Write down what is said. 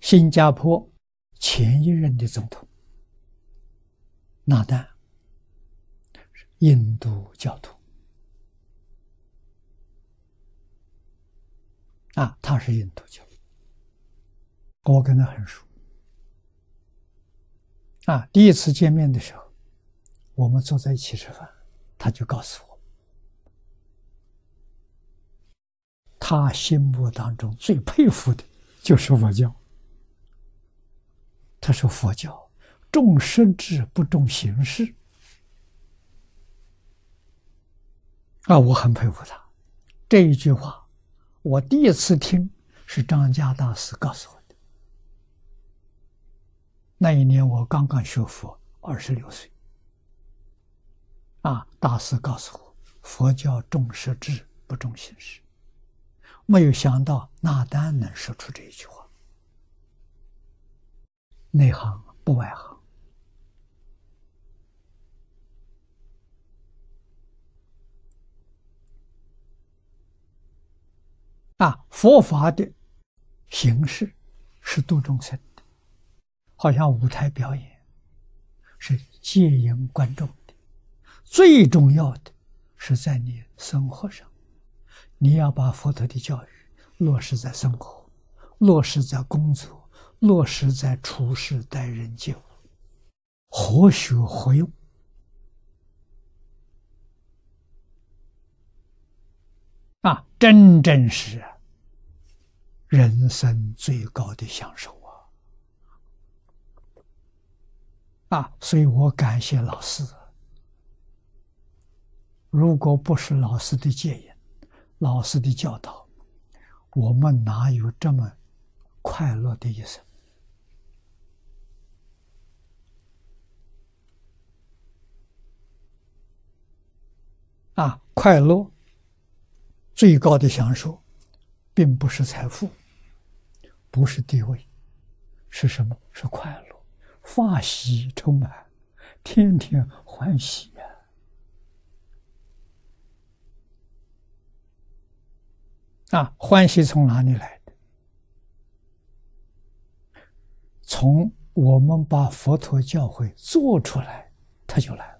新加坡前一任的总统纳丹，印度教徒啊，他是印度教，我跟他很熟啊。第一次见面的时候，我们坐在一起吃饭，他就告诉我，他心目当中最佩服的就是佛教。他说：“佛教重实质不重形式。”啊，我很佩服他。这一句话，我第一次听是张家大师告诉我的。那一年我刚刚学佛，二十六岁。啊，大师告诉我，佛教重实质不重形式。没有想到纳丹能说出这一句话。内行不外行啊！佛法的形式是度众生的，好像舞台表演是接引观众的。最重要的是在你生活上，你要把佛陀的教育落实在生活，落实在工作。落实在处事待人接物，活学活用啊，真正是人生最高的享受啊！啊，所以我感谢老师。如果不是老师的戒引、老师的教导，我们哪有这么快乐的一生？啊，快乐最高的享受，并不是财富，不是地位，是什么？是快乐，法喜充满，天天欢喜呀！啊，欢喜从哪里来的？从我们把佛陀教诲做出来，他就来了。